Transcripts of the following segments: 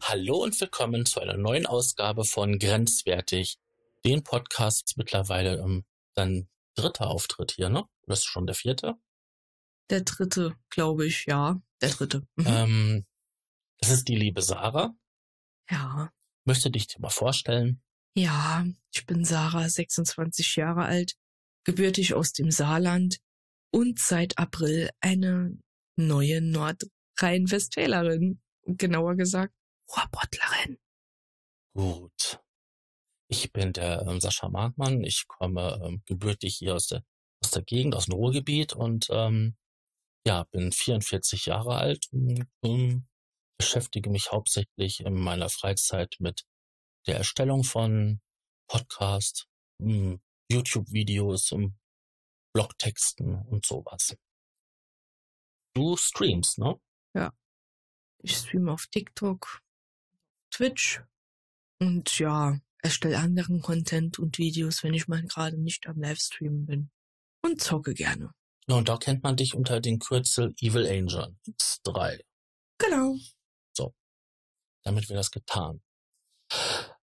Hallo und willkommen zu einer neuen Ausgabe von Grenzwertig, den Podcast mittlerweile ähm, dann dritter Auftritt hier, ne? Oder ist schon der vierte? Der dritte, glaube ich, ja. Der dritte. Mhm. Ähm, das ist die liebe Sarah. Ja. Möchte dich dir mal vorstellen? Ja, ich bin Sarah, 26 Jahre alt, gebürtig aus dem Saarland und seit April eine neue Nordrhein-Westfälerin. Genauer gesagt, Ruhrbottlerin. Gut. Ich bin der ähm, Sascha Markmann. Ich komme ähm, gebürtig hier aus der, aus der Gegend, aus dem Ruhrgebiet und ähm, ja, bin 44 Jahre alt und, und beschäftige mich hauptsächlich in meiner Freizeit mit der Erstellung von Podcasts, hm, YouTube-Videos, Blogtexten und sowas. Du streamst, ne? Ja. Ich streame auf TikTok, Twitch und ja, erstelle anderen Content und Videos, wenn ich mal gerade nicht am Livestreamen bin. Und zocke gerne. Ja, und da kennt man dich unter dem Kürzel Evil Angel X3. Genau. So. Damit wir das getan.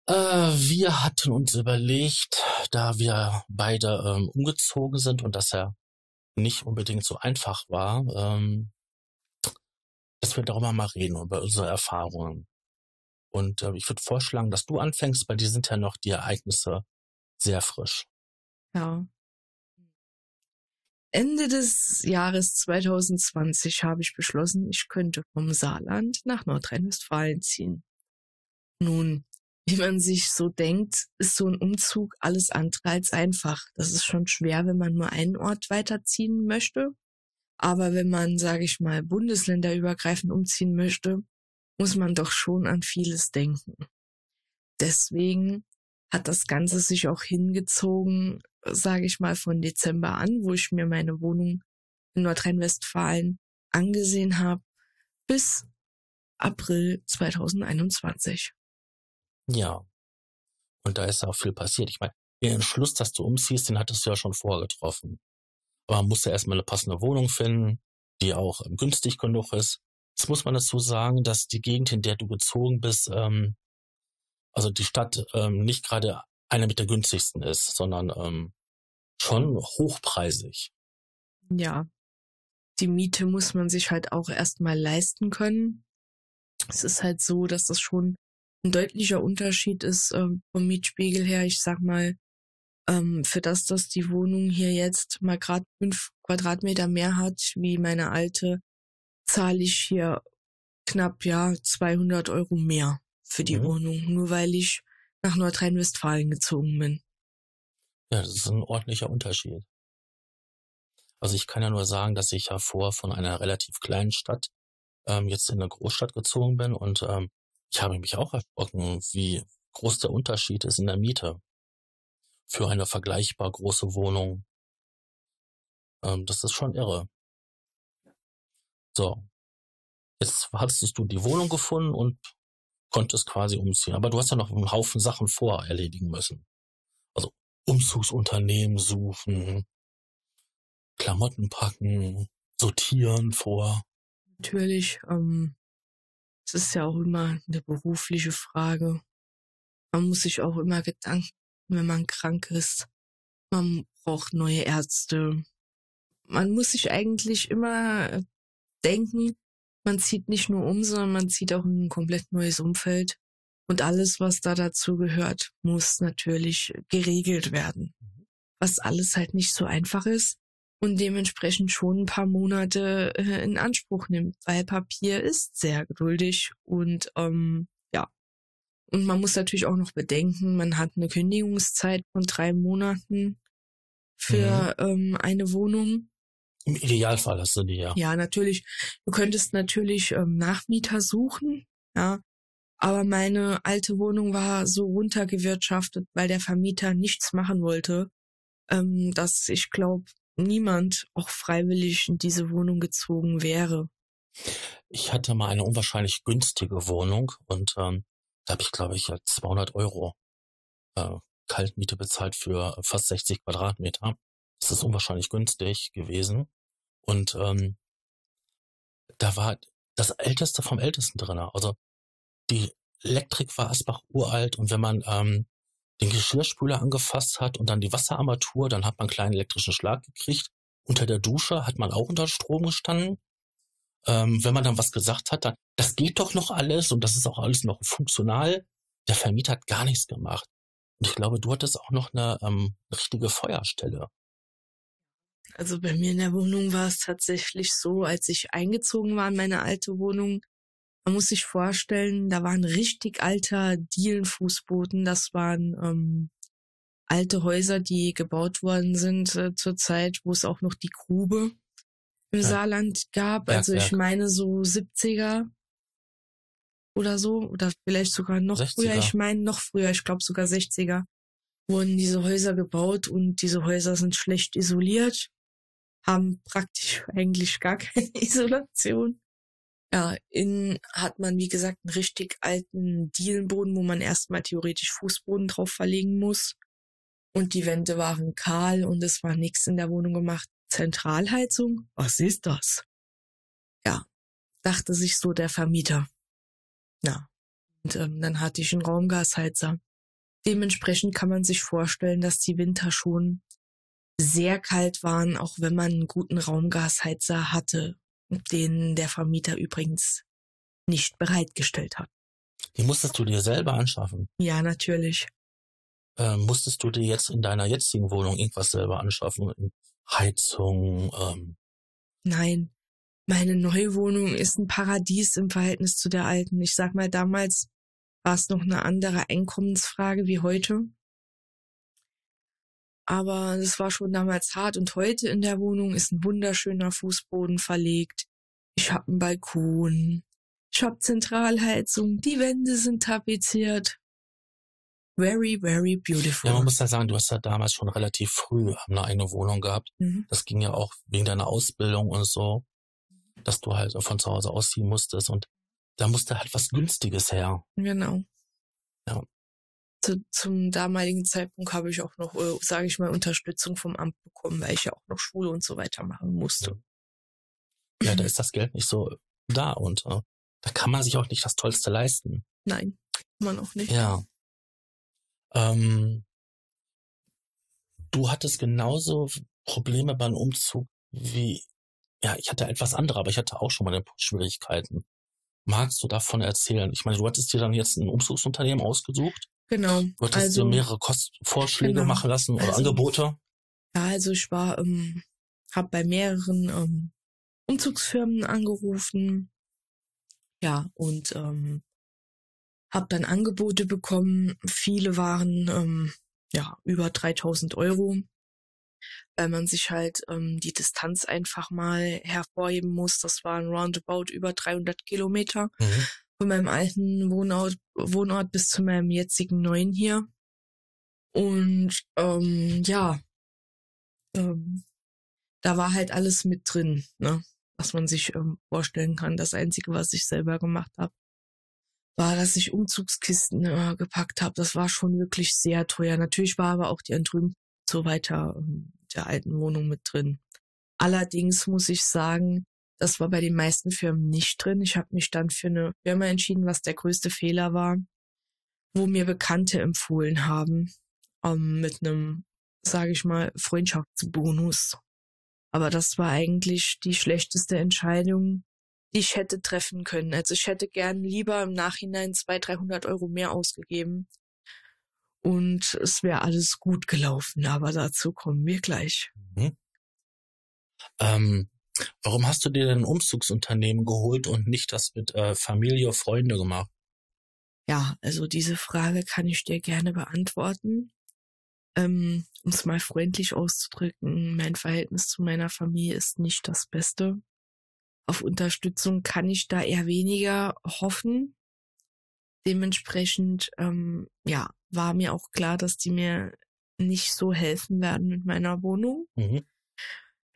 Äh, wir hatten uns überlegt, da wir beide ähm, umgezogen sind und das ja nicht unbedingt so einfach war, ähm, dass wir darüber mal reden, über unsere Erfahrungen. Und äh, ich würde vorschlagen, dass du anfängst, weil die sind ja noch die Ereignisse sehr frisch. Ja. Ende des Jahres 2020 habe ich beschlossen, ich könnte vom Saarland nach Nordrhein-Westfalen ziehen. Nun, wie man sich so denkt, ist so ein Umzug alles andere als einfach. Das ist schon schwer, wenn man nur einen Ort weiterziehen möchte. Aber wenn man, sage ich mal, bundesländerübergreifend umziehen möchte, muss man doch schon an vieles denken. Deswegen hat das Ganze sich auch hingezogen, sage ich mal, von Dezember an, wo ich mir meine Wohnung in Nordrhein-Westfalen angesehen habe, bis April 2021. Ja. Und da ist auch viel passiert. Ich meine, den Entschluss, dass du umziehst, den hattest du ja schon vorgetroffen. Aber man musste erstmal eine passende Wohnung finden, die auch ähm, günstig genug ist. Jetzt muss man dazu sagen, dass die Gegend, in der du gezogen bist, ähm, also die Stadt ähm, nicht gerade eine mit der günstigsten ist, sondern ähm, schon hochpreisig. Ja. Die Miete muss man sich halt auch erstmal leisten können. Es ist halt so, dass das schon ein deutlicher Unterschied ist ähm, vom Mietspiegel her. Ich sag mal, ähm, für das, dass die Wohnung hier jetzt mal gerade fünf Quadratmeter mehr hat wie meine alte, zahle ich hier knapp ja 200 Euro mehr für die mhm. Wohnung, nur weil ich nach Nordrhein-Westfalen gezogen bin. Ja, das ist ein ordentlicher Unterschied. Also ich kann ja nur sagen, dass ich ja vor von einer relativ kleinen Stadt ähm, jetzt in eine Großstadt gezogen bin und ähm, ich habe mich auch erschrocken, wie groß der Unterschied ist in der Miete für eine vergleichbar große Wohnung. Ähm, das ist schon irre. So. Jetzt hattest du die Wohnung gefunden und konntest quasi umziehen. Aber du hast ja noch einen Haufen Sachen vor erledigen müssen. Also Umzugsunternehmen suchen, Klamotten packen, sortieren vor. Natürlich, ähm, es ist ja auch immer eine berufliche Frage. Man muss sich auch immer Gedanken, wenn man krank ist. Man braucht neue Ärzte. Man muss sich eigentlich immer denken, man zieht nicht nur um, sondern man zieht auch in ein komplett neues Umfeld. Und alles, was da dazu gehört, muss natürlich geregelt werden. Was alles halt nicht so einfach ist und dementsprechend schon ein paar Monate äh, in Anspruch nimmt, weil Papier ist sehr geduldig und ähm, ja. Und man muss natürlich auch noch bedenken, man hat eine Kündigungszeit von drei Monaten für mhm. ähm, eine Wohnung. Im Idealfall hast du die, ja. Ja, natürlich. Du könntest natürlich ähm, Nachmieter suchen, ja. Aber meine alte Wohnung war so runtergewirtschaftet, weil der Vermieter nichts machen wollte, ähm, dass ich glaube, niemand auch freiwillig in diese Wohnung gezogen wäre. Ich hatte mal eine unwahrscheinlich günstige Wohnung und ähm, da habe ich, glaube ich, 200 Euro äh, Kaltmiete bezahlt für fast 60 Quadratmeter. Das ist unwahrscheinlich günstig gewesen. Und ähm, da war das Älteste vom Ältesten drin. Also die Elektrik war Asbach uralt und wenn man ähm, den Geschirrspüler angefasst hat und dann die Wasserarmatur, dann hat man einen kleinen elektrischen Schlag gekriegt. Unter der Dusche hat man auch unter Strom gestanden. Ähm, wenn man dann was gesagt hat, dann, das geht doch noch alles und das ist auch alles noch funktional. Der Vermieter hat gar nichts gemacht. Und ich glaube, du hattest auch noch eine ähm, richtige Feuerstelle. Also bei mir in der Wohnung war es tatsächlich so, als ich eingezogen war in meine alte Wohnung, man muss sich vorstellen, da war ein richtig alter Dielenfußboden. Das waren ähm, alte Häuser, die gebaut worden sind äh, zur Zeit, wo es auch noch die Grube im ja. Saarland gab. Also ich Berg. meine so 70er oder so oder vielleicht sogar noch 60er. früher. Ich meine noch früher, ich glaube sogar 60er wurden diese Häuser gebaut und diese Häuser sind schlecht isoliert, haben praktisch eigentlich gar keine Isolation. Ja, innen hat man, wie gesagt, einen richtig alten Dielenboden, wo man erstmal theoretisch Fußboden drauf verlegen muss. Und die Wände waren kahl und es war nichts in der Wohnung gemacht. Zentralheizung? Was ist das? Ja, dachte sich so der Vermieter. Ja, und ähm, dann hatte ich einen Raumgasheizer. Dementsprechend kann man sich vorstellen, dass die Winter schon sehr kalt waren, auch wenn man einen guten Raumgasheizer hatte den der Vermieter übrigens nicht bereitgestellt hat. Die musstest du dir selber anschaffen? Ja, natürlich. Ähm, musstest du dir jetzt in deiner jetzigen Wohnung irgendwas selber anschaffen? Heizung? Ähm? Nein. Meine neue Wohnung ist ein Paradies im Verhältnis zu der alten. Ich sag mal, damals war es noch eine andere Einkommensfrage wie heute. Aber es war schon damals hart und heute in der Wohnung ist ein wunderschöner Fußboden verlegt. Ich habe einen Balkon. Ich habe Zentralheizung. Die Wände sind tapeziert. Very, very beautiful. Ja, man muss ja sagen, du hast ja damals schon relativ früh eine eigene Wohnung gehabt. Mhm. Das ging ja auch wegen deiner Ausbildung und so, dass du halt von zu Hause ausziehen musstest und da musste halt was Günstiges her. Genau. Ja zu, zum damaligen Zeitpunkt habe ich auch noch, äh, sage ich mal, Unterstützung vom Amt bekommen, weil ich ja auch noch Schule und so weiter machen musste. Ja, da ist das Geld nicht so da und äh, da kann man sich auch nicht das Tollste leisten. Nein, kann man auch nicht. Ja. Ähm, du hattest genauso Probleme beim Umzug wie, ja, ich hatte etwas andere, aber ich hatte auch schon meine Schwierigkeiten. Magst du davon erzählen? Ich meine, du hattest dir dann jetzt ein Umzugsunternehmen ausgesucht. Genau. Du hattest also, dir mehrere Kostvorschläge genau. machen lassen oder also, Angebote? Ja, also ich war, ähm, habe bei mehreren ähm, Umzugsfirmen angerufen. Ja, und ähm, habe dann Angebote bekommen. Viele waren ähm, ja über 3000 Euro, weil man sich halt ähm, die Distanz einfach mal hervorheben muss. Das waren roundabout über 300 Kilometer. Mhm von meinem alten Wohnort, Wohnort bis zu meinem jetzigen neuen hier. Und ähm, ja, ähm, da war halt alles mit drin, ne? was man sich ähm, vorstellen kann. Das Einzige, was ich selber gemacht habe, war, dass ich Umzugskisten äh, gepackt habe. Das war schon wirklich sehr teuer. Natürlich war aber auch die Entrümpelung so weiter ähm, der alten Wohnung mit drin. Allerdings muss ich sagen, das war bei den meisten Firmen nicht drin. Ich habe mich dann für eine Firma entschieden, was der größte Fehler war, wo mir Bekannte empfohlen haben, ähm, mit einem, sage ich mal, Freundschaftsbonus. Aber das war eigentlich die schlechteste Entscheidung, die ich hätte treffen können. Also ich hätte gern lieber im Nachhinein 200, 300 Euro mehr ausgegeben. Und es wäre alles gut gelaufen, aber dazu kommen wir gleich. Mhm. Ähm, Warum hast du dir denn ein Umzugsunternehmen geholt und nicht das mit äh, Familie, Freunde gemacht? Ja, also diese Frage kann ich dir gerne beantworten. Ähm, um es mal freundlich auszudrücken, mein Verhältnis zu meiner Familie ist nicht das Beste. Auf Unterstützung kann ich da eher weniger hoffen. Dementsprechend, ähm, ja, war mir auch klar, dass die mir nicht so helfen werden mit meiner Wohnung. Mhm.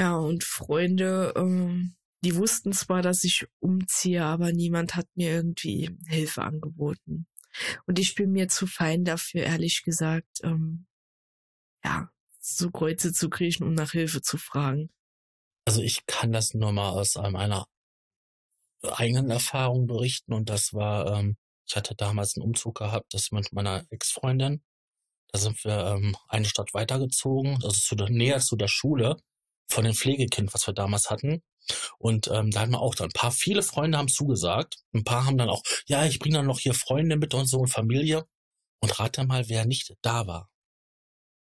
Ja, und Freunde, ähm, die wussten zwar, dass ich umziehe, aber niemand hat mir irgendwie Hilfe angeboten. Und ich bin mir zu fein dafür, ehrlich gesagt, ähm, ja, so Kreuze zu kriechen, um nach Hilfe zu fragen. Also ich kann das nur mal aus meiner eigenen Erfahrung berichten und das war, ähm, ich hatte damals einen Umzug gehabt, das mit meiner Ex-Freundin. Da sind wir ähm, eine Stadt weitergezogen, also zu der Nähe zu der Schule von dem Pflegekind, was wir damals hatten. Und ähm, da hatten wir auch dann ein paar, viele Freunde haben zugesagt. Ein paar haben dann auch, ja, ich bringe dann noch hier Freunde mit und so und Familie. Und rate mal, wer nicht da war.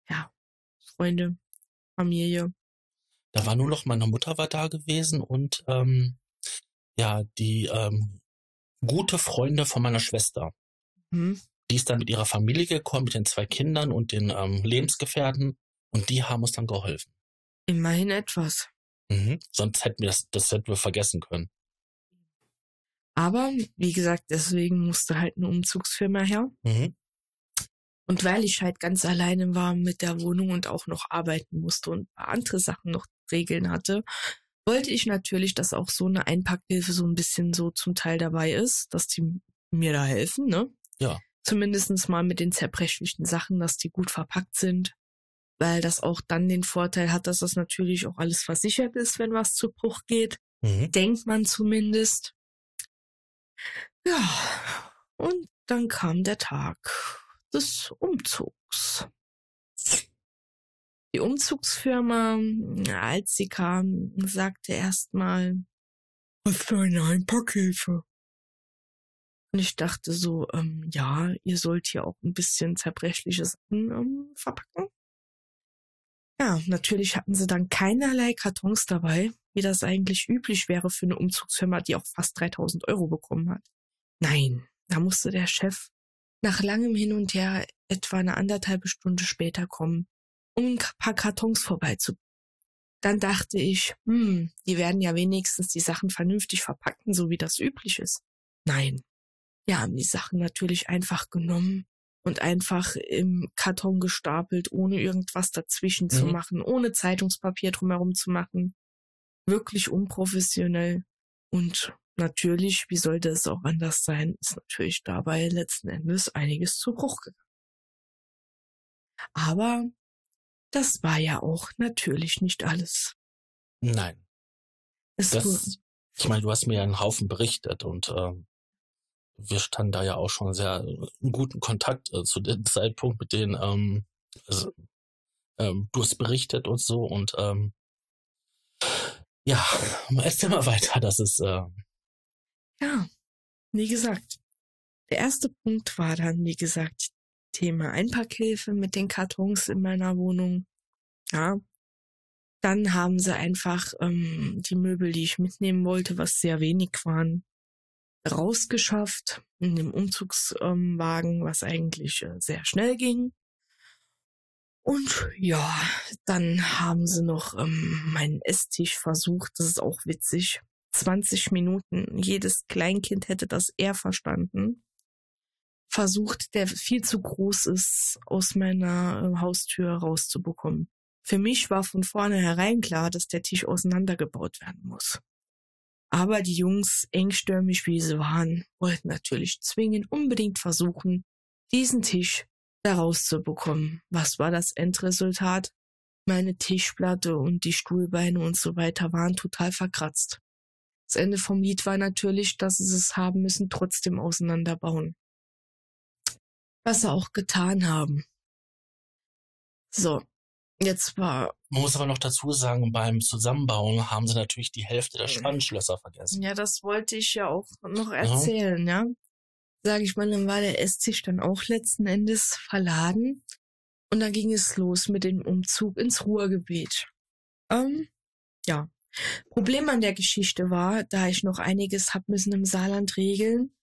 Ja, Freunde, Familie. Da war nur noch meine Mutter war da gewesen und ähm, ja, die ähm, gute Freunde von meiner Schwester. Hm? Die ist dann mit ihrer Familie gekommen, mit den zwei Kindern und den ähm, Lebensgefährten und die haben uns dann geholfen. Immerhin etwas. Mhm. Sonst hätten wir das, das hätten wir vergessen können. Aber wie gesagt, deswegen musste halt eine Umzugsfirma her. Mhm. Und weil ich halt ganz alleine war mit der Wohnung und auch noch arbeiten musste und ein paar andere Sachen noch regeln hatte, wollte ich natürlich, dass auch so eine Einpackhilfe so ein bisschen so zum Teil dabei ist, dass die mir da helfen, ne? Ja. Zumindestens mal mit den zerbrechlichen Sachen, dass die gut verpackt sind. Weil das auch dann den Vorteil hat, dass das natürlich auch alles versichert ist, wenn was zu Bruch geht. Mhm. Denkt man zumindest. Ja. Und dann kam der Tag des Umzugs. Die Umzugsfirma, als sie kam, sagte erstmal, was für eine Einpackhilfe. Und ich dachte so, ähm, ja, ihr sollt hier auch ein bisschen zerbrechliche Sachen ähm, verpacken. Ja, natürlich hatten sie dann keinerlei Kartons dabei, wie das eigentlich üblich wäre für eine Umzugsfirma, die auch fast 3000 Euro bekommen hat. Nein, da musste der Chef nach langem Hin und Her etwa eine anderthalbe Stunde später kommen, um ein paar Kartons vorbeizubringen. Dann dachte ich, hm, die werden ja wenigstens die Sachen vernünftig verpacken, so wie das üblich ist. Nein, wir haben die Sachen natürlich einfach genommen und einfach im Karton gestapelt, ohne irgendwas dazwischen mhm. zu machen, ohne Zeitungspapier drumherum zu machen. Wirklich unprofessionell. Und natürlich, wie sollte es auch anders sein, ist natürlich dabei letzten Endes einiges zu Bruch gegangen. Aber das war ja auch natürlich nicht alles. Nein. Es das, ich meine, du hast mir ja einen Haufen berichtet und ähm, wir standen da ja auch schon sehr in guten Kontakt äh, zu dem Zeitpunkt mit denen ähm, also, ähm, du hast berichtet und so und ähm, ja, erzähl mal weiter, das ist äh, ja, wie gesagt, der erste Punkt war dann, wie gesagt, Thema Einpackhilfe mit den Kartons in meiner Wohnung. Ja. Dann haben sie einfach ähm, die Möbel, die ich mitnehmen wollte, was sehr wenig waren, rausgeschafft in dem Umzugswagen, was eigentlich äh, sehr schnell ging. Und ja, dann haben sie noch ähm, meinen Esstisch versucht. Das ist auch witzig. 20 Minuten. Jedes Kleinkind hätte das eher verstanden versucht, der viel zu groß ist, aus meiner äh, Haustür rauszubekommen. Für mich war von vornherein klar, dass der Tisch auseinandergebaut werden muss. Aber die Jungs, engstürmig wie sie waren, wollten natürlich zwingend unbedingt versuchen, diesen Tisch da rauszubekommen. Was war das Endresultat? Meine Tischplatte und die Stuhlbeine und so weiter waren total verkratzt. Das Ende vom Lied war natürlich, dass sie es haben müssen, trotzdem auseinanderbauen was sie auch getan haben. So, jetzt war. Man muss aber noch dazu sagen, beim Zusammenbauen haben sie natürlich die Hälfte der Spannschlösser vergessen. Ja, das wollte ich ja auch noch erzählen, ja. ja. Sag ich mal, dann war der Esstisch dann auch letzten Endes verladen. Und dann ging es los mit dem Umzug ins Ruhrgebiet. Ähm, ja. Problem an der Geschichte war, da ich noch einiges hab müssen im Saarland regeln,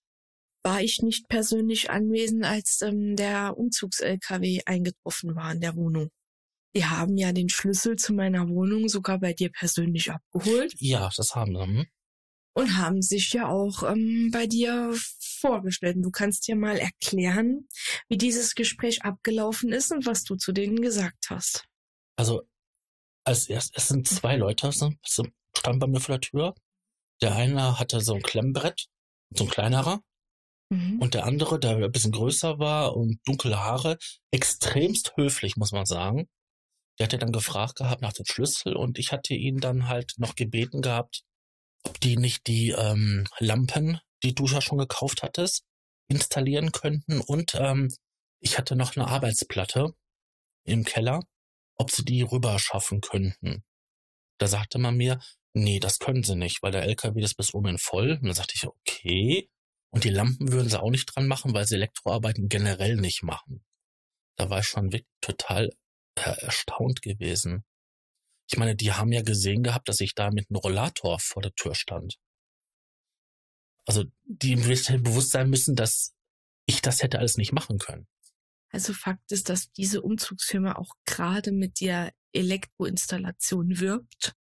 war ich nicht persönlich anwesend, als ähm, der Umzugs-LKW eingetroffen war in der Wohnung. Die haben ja den Schlüssel zu meiner Wohnung sogar bei dir persönlich abgeholt. Ja, das haben sie. Hm? Und haben sich ja auch ähm, bei dir vorgestellt. Du kannst dir mal erklären, wie dieses Gespräch abgelaufen ist und was du zu denen gesagt hast. Also, als erst, es sind zwei Leute, standen bei mir vor der Tür. Der eine hatte so ein Klemmbrett, so ein kleinerer. Mhm. Und der andere, der ein bisschen größer war und dunkle Haare, extremst höflich, muss man sagen. Der hatte dann gefragt gehabt nach dem Schlüssel und ich hatte ihn dann halt noch gebeten gehabt, ob die nicht die ähm, Lampen, die du ja schon gekauft hattest, installieren könnten. Und ähm, ich hatte noch eine Arbeitsplatte im Keller, ob sie die rüber schaffen könnten. Da sagte man mir, nee, das können sie nicht, weil der LKW ist bis oben voll. Und dann sagte ich, okay. Und die Lampen würden sie auch nicht dran machen, weil sie Elektroarbeiten generell nicht machen. Da war ich schon wirklich total erstaunt gewesen. Ich meine, die haben ja gesehen gehabt, dass ich da mit einem Rollator vor der Tür stand. Also die im bewusst sein müssen, dass ich das hätte alles nicht machen können. Also Fakt ist, dass diese Umzugsfirma auch gerade mit der Elektroinstallation wirbt.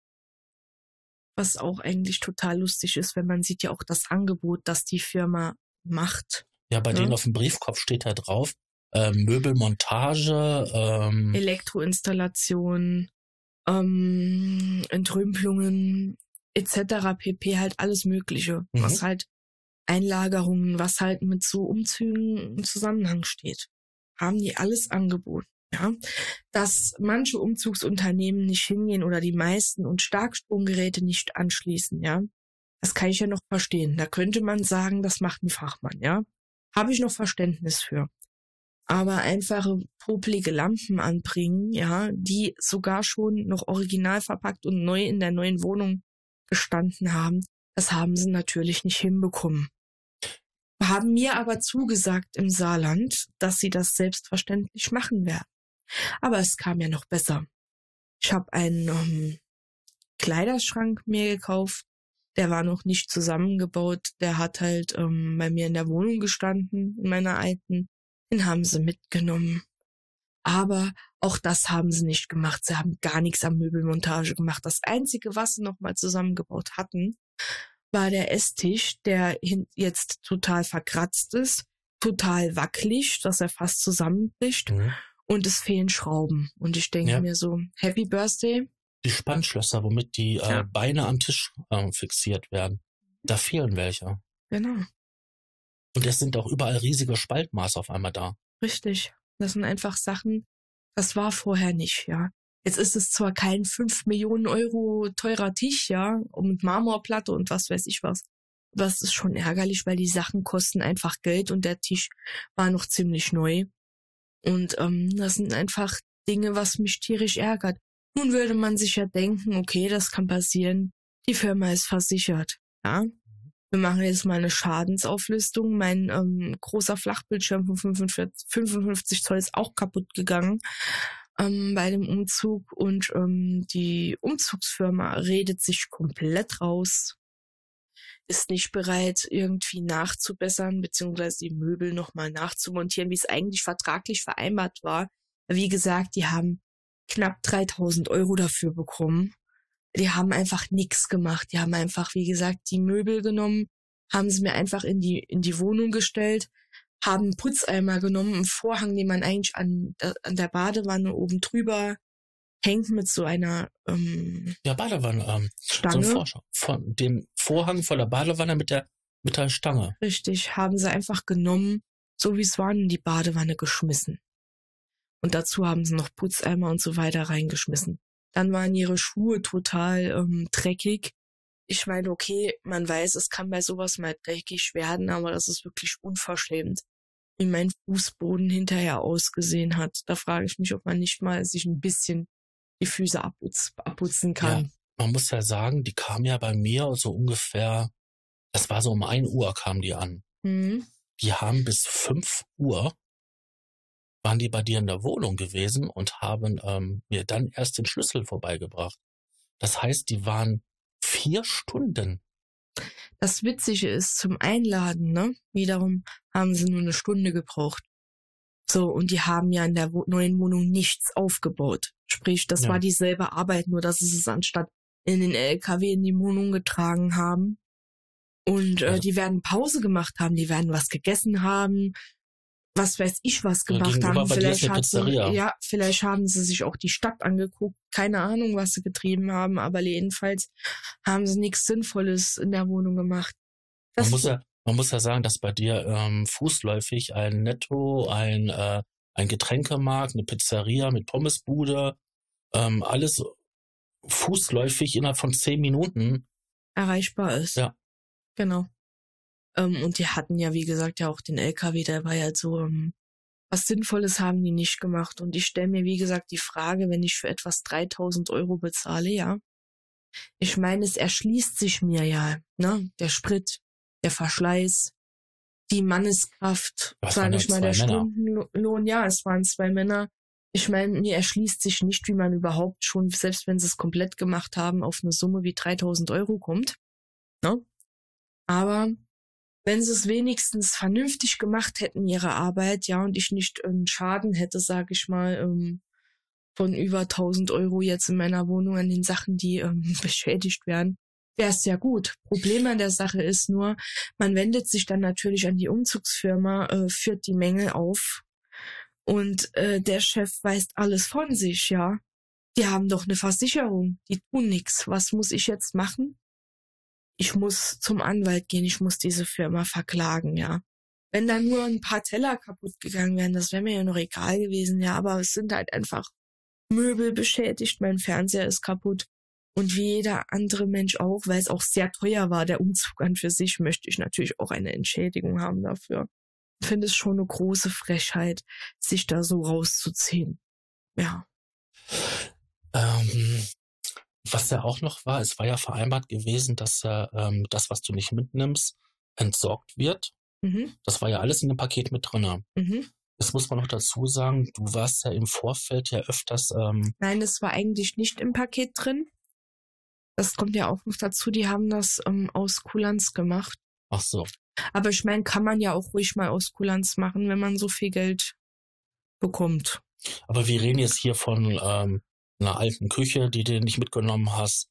Was auch eigentlich total lustig ist, wenn man sieht ja auch das Angebot, das die Firma macht. Ja, bei ja? denen auf dem Briefkopf steht da drauf, äh, Möbelmontage, ähm, Elektroinstallation, ähm, Entrümpelungen etc. pp. halt alles Mögliche, mhm. was halt Einlagerungen, was halt mit so Umzügen im Zusammenhang steht. Haben die alles angeboten. Ja, dass manche Umzugsunternehmen nicht hingehen oder die meisten und Starkstromgeräte nicht anschließen, ja, das kann ich ja noch verstehen. Da könnte man sagen, das macht ein Fachmann, ja. Habe ich noch Verständnis für aber einfache popelige Lampen anbringen, ja, die sogar schon noch original verpackt und neu in der neuen Wohnung gestanden haben, das haben sie natürlich nicht hinbekommen. Haben mir aber zugesagt im Saarland, dass sie das selbstverständlich machen werden. Aber es kam ja noch besser. Ich habe einen ähm, Kleiderschrank mir gekauft. Der war noch nicht zusammengebaut. Der hat halt ähm, bei mir in der Wohnung gestanden, in meiner alten. Den haben sie mitgenommen. Aber auch das haben sie nicht gemacht. Sie haben gar nichts am Möbelmontage gemacht. Das Einzige, was sie nochmal zusammengebaut hatten, war der Esstisch, der jetzt total verkratzt ist, total wackelig, dass er fast zusammenbricht. Mhm. Und es fehlen Schrauben. Und ich denke ja. mir so, Happy Birthday. Die Spannschlösser, womit die äh, ja. Beine am Tisch äh, fixiert werden. Da fehlen welche. Genau. Und es sind auch überall riesige Spaltmaße auf einmal da. Richtig. Das sind einfach Sachen, das war vorher nicht, ja. Jetzt ist es zwar kein fünf Millionen Euro teurer Tisch, ja, mit Marmorplatte und was weiß ich was. Es ist schon ärgerlich, weil die Sachen kosten einfach Geld und der Tisch war noch ziemlich neu. Und ähm, das sind einfach Dinge, was mich tierisch ärgert. Nun würde man sich ja denken, okay, das kann passieren. Die Firma ist versichert, ja. Wir machen jetzt mal eine Schadensauflistung. Mein ähm, großer Flachbildschirm von 45, 55 Zoll ist auch kaputt gegangen ähm, bei dem Umzug und ähm, die Umzugsfirma redet sich komplett raus, ist nicht bereit, irgendwie nachzubessern, beziehungsweise die Möbel nochmal nachzumontieren, wie es eigentlich vertraglich vereinbart war. Wie gesagt, die haben knapp 3000 Euro dafür bekommen die haben einfach nichts gemacht. Die haben einfach, wie gesagt, die Möbel genommen, haben sie mir einfach in die, in die Wohnung gestellt, haben einen Putzeimer genommen, einen Vorhang, den man eigentlich an, an der Badewanne oben drüber hängt mit so einer ähm, ja Badewanne ähm, Stange. So ein von dem Vorhang von der Badewanne mit der mit der Stange. Richtig, haben sie einfach genommen, so wie es war, in die Badewanne geschmissen. Und dazu haben sie noch Putzeimer und so weiter reingeschmissen. Dann waren ihre Schuhe total ähm, dreckig. Ich meine, okay, man weiß, es kann bei sowas mal dreckig werden, aber das ist wirklich unverschämt, wie mein Fußboden hinterher ausgesehen hat. Da frage ich mich, ob man nicht mal sich ein bisschen die Füße abputz, abputzen kann. Ja, man muss ja sagen, die kam ja bei mir so ungefähr, das war so um ein Uhr kam die an. Mhm. Die haben bis fünf Uhr waren die bei dir in der Wohnung gewesen und haben ähm, mir dann erst den Schlüssel vorbeigebracht. Das heißt, die waren vier Stunden. Das Witzige ist zum Einladen, ne? Wiederum haben sie nur eine Stunde gebraucht. So, und die haben ja in der neuen Wohnung nichts aufgebaut. Sprich, das ja. war dieselbe Arbeit, nur dass sie es anstatt in den LKW in die Wohnung getragen haben. Und äh, also, die werden Pause gemacht haben, die werden was gegessen haben, was weiß ich was gemacht haben. Vielleicht, hat sie, ja, vielleicht haben sie sich auch die Stadt angeguckt. Keine Ahnung, was sie getrieben haben, aber jedenfalls haben sie nichts Sinnvolles in der Wohnung gemacht. man muss ja, man muss ja sagen, dass bei dir ähm, fußläufig ein Netto, ein, äh, ein Getränkemarkt, eine Pizzeria mit Pommesbude, ähm, alles fußläufig innerhalb von zehn Minuten erreichbar ist. Ja. Genau. Ähm, und die hatten ja, wie gesagt, ja auch den LKW, der war ja so, ähm, was Sinnvolles haben die nicht gemacht. Und ich stelle mir, wie gesagt, die Frage, wenn ich für etwas 3000 Euro bezahle, ja. Ich meine, es erschließt sich mir ja, ne, der Sprit, der Verschleiß, die Manneskraft, sage ich mal, der Stundenlohn. Ja, es waren zwei Männer. Ich meine, mir erschließt sich nicht, wie man überhaupt schon, selbst wenn sie es komplett gemacht haben, auf eine Summe wie 3000 Euro kommt. Ne? Aber wenn sie es wenigstens vernünftig gemacht hätten, ihre Arbeit, ja, und ich nicht einen Schaden hätte, sage ich mal, ähm, von über 1000 Euro jetzt in meiner Wohnung an den Sachen, die ähm, beschädigt werden, wäre es ja gut. Problem an der Sache ist nur, man wendet sich dann natürlich an die Umzugsfirma, äh, führt die Mängel auf und äh, der Chef weist alles von sich, ja. Die haben doch eine Versicherung, die tun nichts. Was muss ich jetzt machen? Ich muss zum Anwalt gehen, ich muss diese Firma verklagen, ja. Wenn da nur ein paar Teller kaputt gegangen wären, das wäre mir ja noch egal gewesen, ja, aber es sind halt einfach Möbel beschädigt, mein Fernseher ist kaputt. Und wie jeder andere Mensch auch, weil es auch sehr teuer war, der Umzug an für sich, möchte ich natürlich auch eine Entschädigung haben dafür. Ich finde es schon eine große Frechheit, sich da so rauszuziehen. Ja. Ähm, was ja auch noch war, es war ja vereinbart gewesen, dass äh, ähm, das, was du nicht mitnimmst, entsorgt wird. Mhm. Das war ja alles in dem Paket mit drin. Mhm. Das muss man noch dazu sagen, du warst ja im Vorfeld ja öfters. Ähm Nein, es war eigentlich nicht im Paket drin. Das kommt ja auch noch dazu, die haben das ähm, aus Kulanz gemacht. Ach so. Aber ich meine, kann man ja auch ruhig mal aus Kulanz machen, wenn man so viel Geld bekommt. Aber wir reden jetzt hier von ähm, einer alten Küche, die du nicht mitgenommen hast,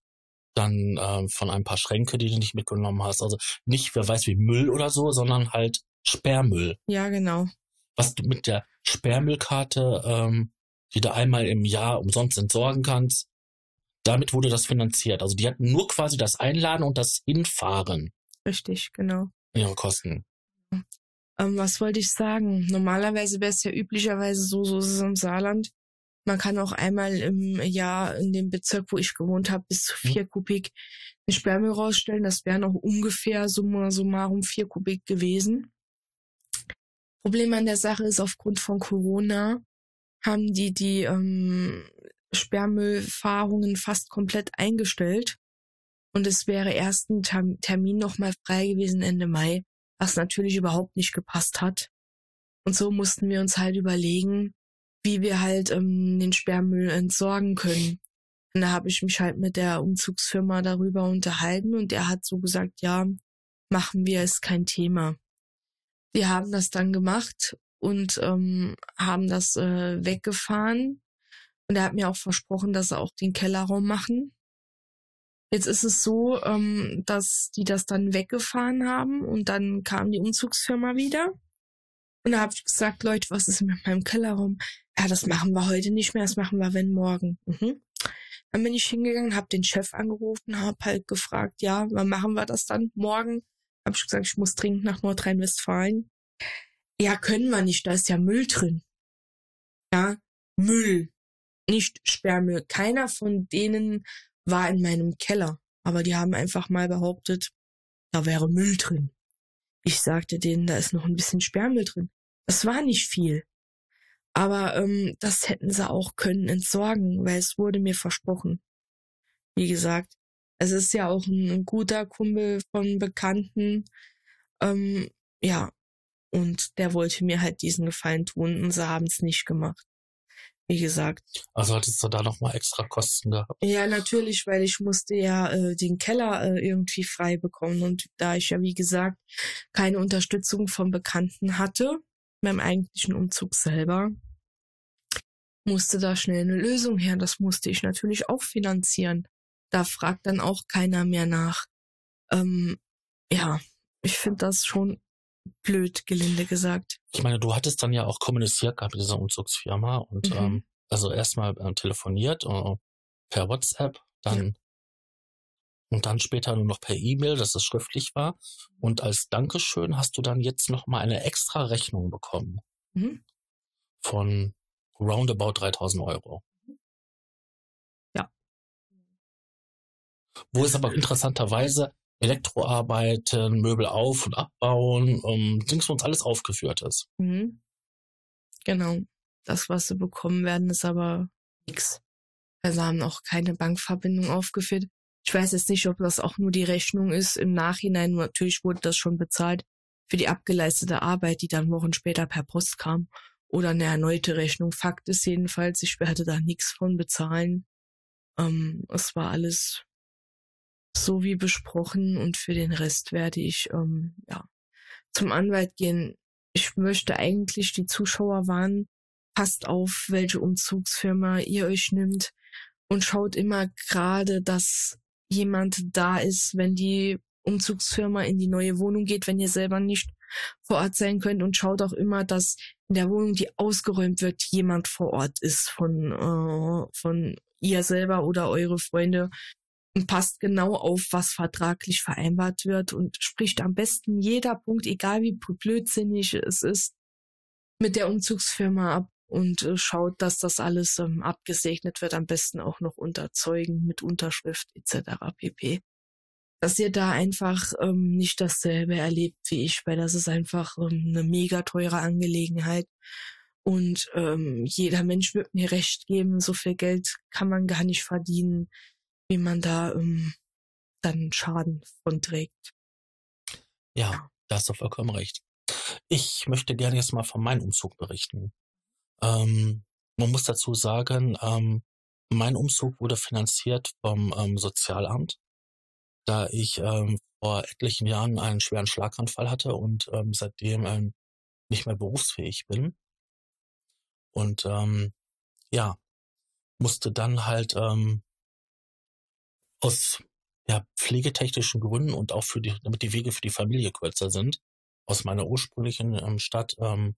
dann ähm, von ein paar Schränke, die du nicht mitgenommen hast. Also nicht, wer weiß wie Müll oder so, sondern halt Sperrmüll. Ja, genau. Was du mit der Sperrmüllkarte, ähm, die du einmal im Jahr umsonst entsorgen kannst, damit wurde das finanziert. Also die hatten nur quasi das Einladen und das Hinfahren. Richtig, genau. Ihre Kosten. Ähm, was wollte ich sagen? Normalerweise wäre es ja üblicherweise so, so ist es im Saarland. Man kann auch einmal im Jahr in dem Bezirk, wo ich gewohnt habe, bis zu vier Kubik eine Sperrmüll rausstellen. Das wären auch ungefähr summa summarum vier Kubik gewesen. Problem an der Sache ist, aufgrund von Corona haben die die ähm, Sperrmüllfahrungen fast komplett eingestellt. Und es wäre erst ein Termin nochmal frei gewesen Ende Mai, was natürlich überhaupt nicht gepasst hat. Und so mussten wir uns halt überlegen, wie wir halt ähm, den Sperrmüll entsorgen können. Und da habe ich mich halt mit der Umzugsfirma darüber unterhalten und er hat so gesagt, ja, machen wir, ist kein Thema. Wir haben das dann gemacht und ähm, haben das äh, weggefahren und er hat mir auch versprochen, dass er auch den Kellerraum machen. Jetzt ist es so, ähm, dass die das dann weggefahren haben und dann kam die Umzugsfirma wieder. Und da habe ich gesagt, Leute, was ist mit meinem Kellerraum? Ja, das machen wir heute nicht mehr, das machen wir, wenn morgen. Mhm. Dann bin ich hingegangen, habe den Chef angerufen, habe halt gefragt, ja, wann machen wir das dann? Morgen? Habe ich gesagt, ich muss dringend nach Nordrhein-Westfalen. Ja, können wir nicht, da ist ja Müll drin. Ja, Müll nicht Sperrmüll. Keiner von denen war in meinem Keller, aber die haben einfach mal behauptet, da wäre Müll drin. Ich sagte denen, da ist noch ein bisschen Sperrmüll drin. Das war nicht viel. Aber ähm, das hätten sie auch können entsorgen, weil es wurde mir versprochen. Wie gesagt, es ist ja auch ein, ein guter Kumpel von Bekannten. Ähm, ja, und der wollte mir halt diesen Gefallen tun und sie haben es nicht gemacht wie gesagt. Also hattest du da nochmal extra Kosten gehabt? Ja, natürlich, weil ich musste ja äh, den Keller äh, irgendwie frei bekommen. Und da ich ja, wie gesagt, keine Unterstützung vom Bekannten hatte, beim eigentlichen Umzug selber, musste da schnell eine Lösung her. Das musste ich natürlich auch finanzieren. Da fragt dann auch keiner mehr nach. Ähm, ja, ich finde das schon blöd, gelinde gesagt. Ich meine, du hattest dann ja auch kommuniziert gehabt mit dieser Umzugsfirma und mhm. ähm, also erstmal äh, telefoniert äh, per WhatsApp, dann ja. und dann später nur noch per E-Mail, dass es schriftlich war. Und als Dankeschön hast du dann jetzt noch mal eine extra Rechnung bekommen Mhm. von roundabout 3000 Euro. Ja. Wo es aber interessanterweise Elektroarbeiten, Möbel auf- und abbauen, ähm, Dingsbums alles aufgeführt ist. Mhm. Genau. Das, was sie bekommen werden, ist aber nix. Also haben auch keine Bankverbindung aufgeführt. Ich weiß jetzt nicht, ob das auch nur die Rechnung ist. Im Nachhinein, natürlich wurde das schon bezahlt für die abgeleistete Arbeit, die dann Wochen später per Post kam. Oder eine erneute Rechnung. Fakt ist jedenfalls, ich werde da nichts von bezahlen. Ähm, es war alles so wie besprochen und für den Rest werde ich ähm, ja zum Anwalt gehen. Ich möchte eigentlich die Zuschauer warnen, passt auf, welche Umzugsfirma ihr euch nimmt und schaut immer gerade, dass jemand da ist, wenn die Umzugsfirma in die neue Wohnung geht, wenn ihr selber nicht vor Ort sein könnt und schaut auch immer, dass in der Wohnung, die ausgeräumt wird, jemand vor Ort ist von äh, von ihr selber oder eure Freunde und passt genau auf, was vertraglich vereinbart wird und spricht am besten jeder Punkt, egal wie blödsinnig es ist, mit der Umzugsfirma ab und äh, schaut, dass das alles ähm, abgesegnet wird, am besten auch noch unter Zeugen mit Unterschrift etc. pp. Dass ihr da einfach ähm, nicht dasselbe erlebt wie ich, weil das ist einfach ähm, eine mega teure Angelegenheit. Und ähm, jeder Mensch wird mir recht geben, so viel Geld kann man gar nicht verdienen, wie man da ähm, dann Schaden von trägt. Ja, da hast du vollkommen recht. Ich möchte gerne jetzt mal von meinem Umzug berichten. Ähm, man muss dazu sagen, ähm, mein Umzug wurde finanziert vom ähm, Sozialamt, da ich ähm, vor etlichen Jahren einen schweren Schlaganfall hatte und ähm, seitdem ähm, nicht mehr berufsfähig bin. Und ähm, ja, musste dann halt ähm, aus ja, pflegetechnischen Gründen und auch für die, damit die Wege für die Familie kürzer sind, aus meiner ursprünglichen ähm, Stadt ähm,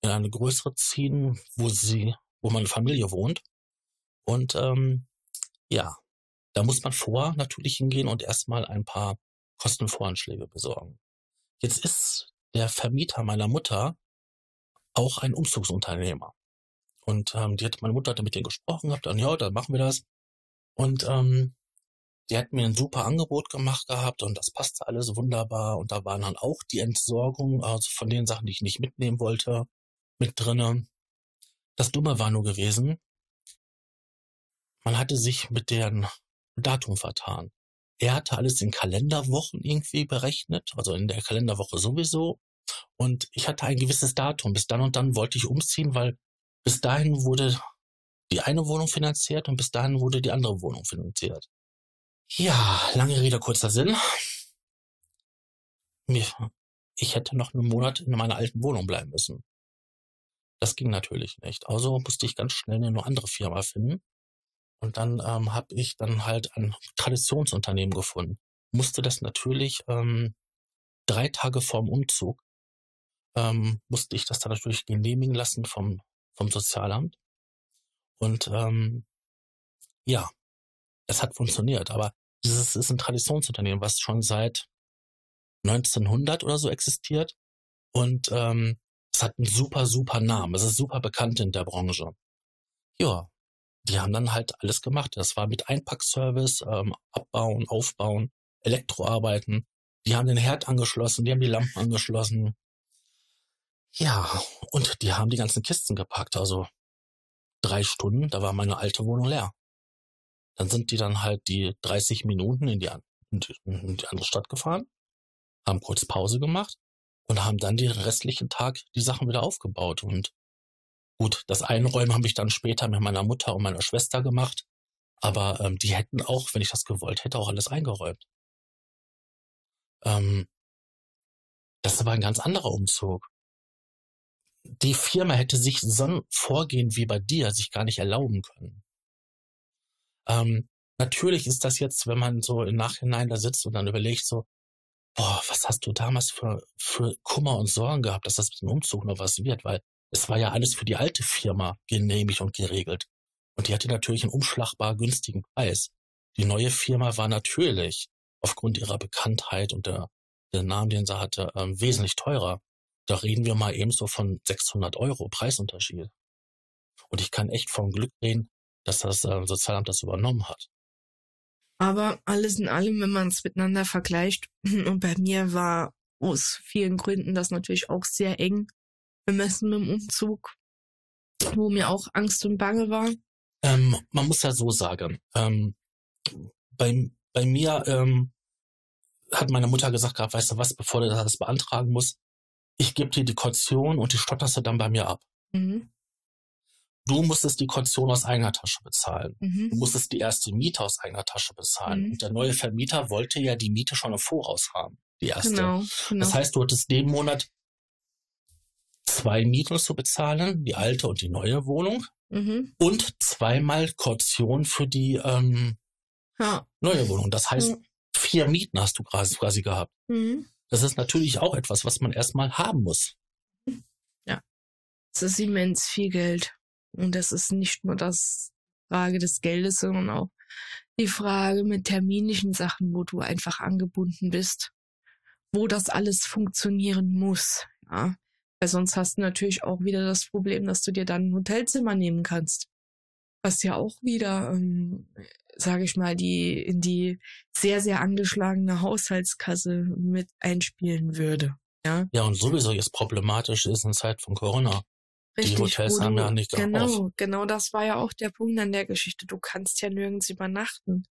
in eine größere ziehen, wo sie, wo meine Familie wohnt. Und ähm, ja, da muss man vor natürlich hingehen und erstmal ein paar Kostenvoranschläge besorgen. Jetzt ist der Vermieter meiner Mutter auch ein Umzugsunternehmer. Und ähm, die hat meine Mutter hatte mit denen gesprochen gehabt, und ja, dann machen wir das. Und ähm, die hat mir ein super Angebot gemacht gehabt und das passte alles wunderbar. Und da waren dann auch die Entsorgung, also von den Sachen, die ich nicht mitnehmen wollte, mit drinne. Das Dumme war nur gewesen, man hatte sich mit deren Datum vertan. Er hatte alles in Kalenderwochen irgendwie berechnet, also in der Kalenderwoche sowieso. Und ich hatte ein gewisses Datum. Bis dann und dann wollte ich umziehen, weil bis dahin wurde die eine Wohnung finanziert und bis dahin wurde die andere Wohnung finanziert. Ja, lange Rede, kurzer Sinn. Ich hätte noch einen Monat in meiner alten Wohnung bleiben müssen. Das ging natürlich nicht. Also musste ich ganz schnell eine andere Firma finden. Und dann ähm, habe ich dann halt ein Traditionsunternehmen gefunden. Musste das natürlich ähm, drei Tage vorm Umzug, ähm, musste ich das dann natürlich genehmigen lassen vom, vom Sozialamt. Und ähm, ja, es hat funktioniert. Aber dieses ist ein Traditionsunternehmen, was schon seit 1900 oder so existiert. Und ähm, es hat einen super, super Namen. Es ist super bekannt in der Branche. Ja, die haben dann halt alles gemacht. Das war mit Einpackservice, ähm, Abbauen, Aufbauen, Elektroarbeiten. Die haben den Herd angeschlossen, die haben die Lampen angeschlossen. Ja, und die haben die ganzen Kisten gepackt. Also drei Stunden, da war meine alte Wohnung leer. Dann sind die dann halt die 30 Minuten in die, in die andere Stadt gefahren, haben kurz Pause gemacht und haben dann den restlichen Tag die Sachen wieder aufgebaut. Und gut, das Einräumen habe ich dann später mit meiner Mutter und meiner Schwester gemacht. Aber ähm, die hätten auch, wenn ich das gewollt hätte, auch alles eingeräumt. Ähm, das war ein ganz anderer Umzug. Die Firma hätte sich so ein Vorgehen wie bei dir sich gar nicht erlauben können. Ähm, natürlich ist das jetzt, wenn man so im Nachhinein da sitzt und dann überlegt so, boah, was hast du damals für, für Kummer und Sorgen gehabt, dass das mit dem Umzug noch was wird, weil es war ja alles für die alte Firma genehmigt und geregelt. Und die hatte natürlich einen umschlagbar günstigen Preis. Die neue Firma war natürlich aufgrund ihrer Bekanntheit und der, der Namen, den sie hatte, ähm, wesentlich teurer. Da reden wir mal eben so von 600 Euro Preisunterschied. Und ich kann echt vom Glück reden, dass das äh, Sozialamt das übernommen hat. Aber alles in allem, wenn man es miteinander vergleicht, und bei mir war aus vielen Gründen das natürlich auch sehr eng bemessen mit dem Umzug, wo mir auch Angst und Bange war. Ähm, man muss ja so sagen, ähm, bei, bei mir ähm, hat meine Mutter gesagt gehabt, weißt du was, bevor du das beantragen musst, ich gebe dir die Kaution und die stotterst du dann bei mir ab. Mhm. Du musstest die Kaution aus eigener Tasche bezahlen. Mhm. Du musstest die erste Miete aus eigener Tasche bezahlen. Mhm. Und der neue Vermieter wollte ja die Miete schon im Voraus haben. Die erste. Genau, genau. Das heißt, du hattest den Monat zwei Mieten zu bezahlen, die alte und die neue Wohnung. Mhm. Und zweimal Kaution für die ähm, ja. neue Wohnung. Das heißt, mhm. vier Mieten hast du quasi gehabt. Mhm. Das ist natürlich auch etwas, was man erstmal haben muss. Ja. Es ist immens viel Geld. Und das ist nicht nur das Frage des Geldes, sondern auch die Frage mit terminischen Sachen, wo du einfach angebunden bist, wo das alles funktionieren muss. Ja. Weil sonst hast du natürlich auch wieder das Problem, dass du dir dann ein Hotelzimmer nehmen kannst. Was ja auch wieder, ähm, sage ich mal, die in die sehr, sehr angeschlagene Haushaltskasse mit einspielen würde. Ja, ja und sowieso jetzt problematisch ist in Zeit von Corona. Richtig, die Hotels haben ja nicht Genau, auf. genau das war ja auch der Punkt an der Geschichte. Du kannst ja nirgends übernachten.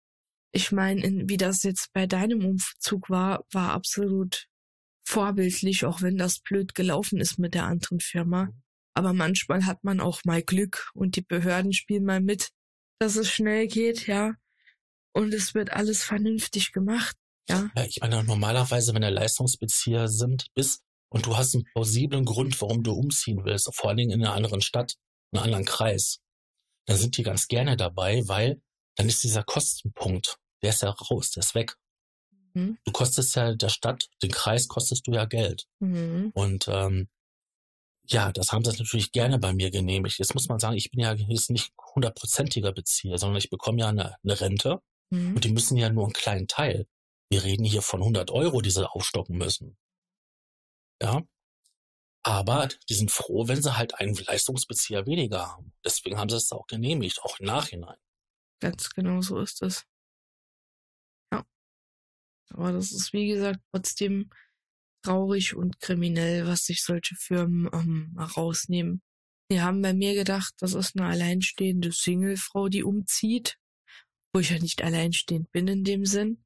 Ich meine, wie das jetzt bei deinem Umzug war, war absolut vorbildlich, auch wenn das blöd gelaufen ist mit der anderen Firma. Mhm. Aber manchmal hat man auch mal Glück und die Behörden spielen mal mit, dass es schnell geht, ja. Und es wird alles vernünftig gemacht, ja. Ja, ich meine, normalerweise, wenn er Leistungsbezieher sind, bist, und du hast einen plausiblen Grund, warum du umziehen willst, vor allen Dingen in einer anderen Stadt, einen anderen Kreis, dann sind die ganz gerne dabei, weil dann ist dieser Kostenpunkt, der ist ja raus, der ist weg. Mhm. Du kostest ja der Stadt, den Kreis kostest du ja Geld. Mhm. Und ähm, ja, das haben sie natürlich gerne bei mir genehmigt. Jetzt muss man sagen, ich bin ja jetzt nicht hundertprozentiger Bezieher, sondern ich bekomme ja eine, eine Rente mhm. und die müssen ja nur einen kleinen Teil. Wir reden hier von 100 Euro, die sie aufstocken müssen. Ja. Aber die sind froh, wenn sie halt einen Leistungsbezieher weniger haben. Deswegen haben sie es auch genehmigt, auch im Nachhinein. Ganz genau so ist es. Ja. Aber das ist, wie gesagt, trotzdem traurig und kriminell, was sich solche Firmen ähm, rausnehmen. Die haben bei mir gedacht, das ist eine alleinstehende Singlefrau, die umzieht, wo ich ja nicht alleinstehend bin in dem Sinn.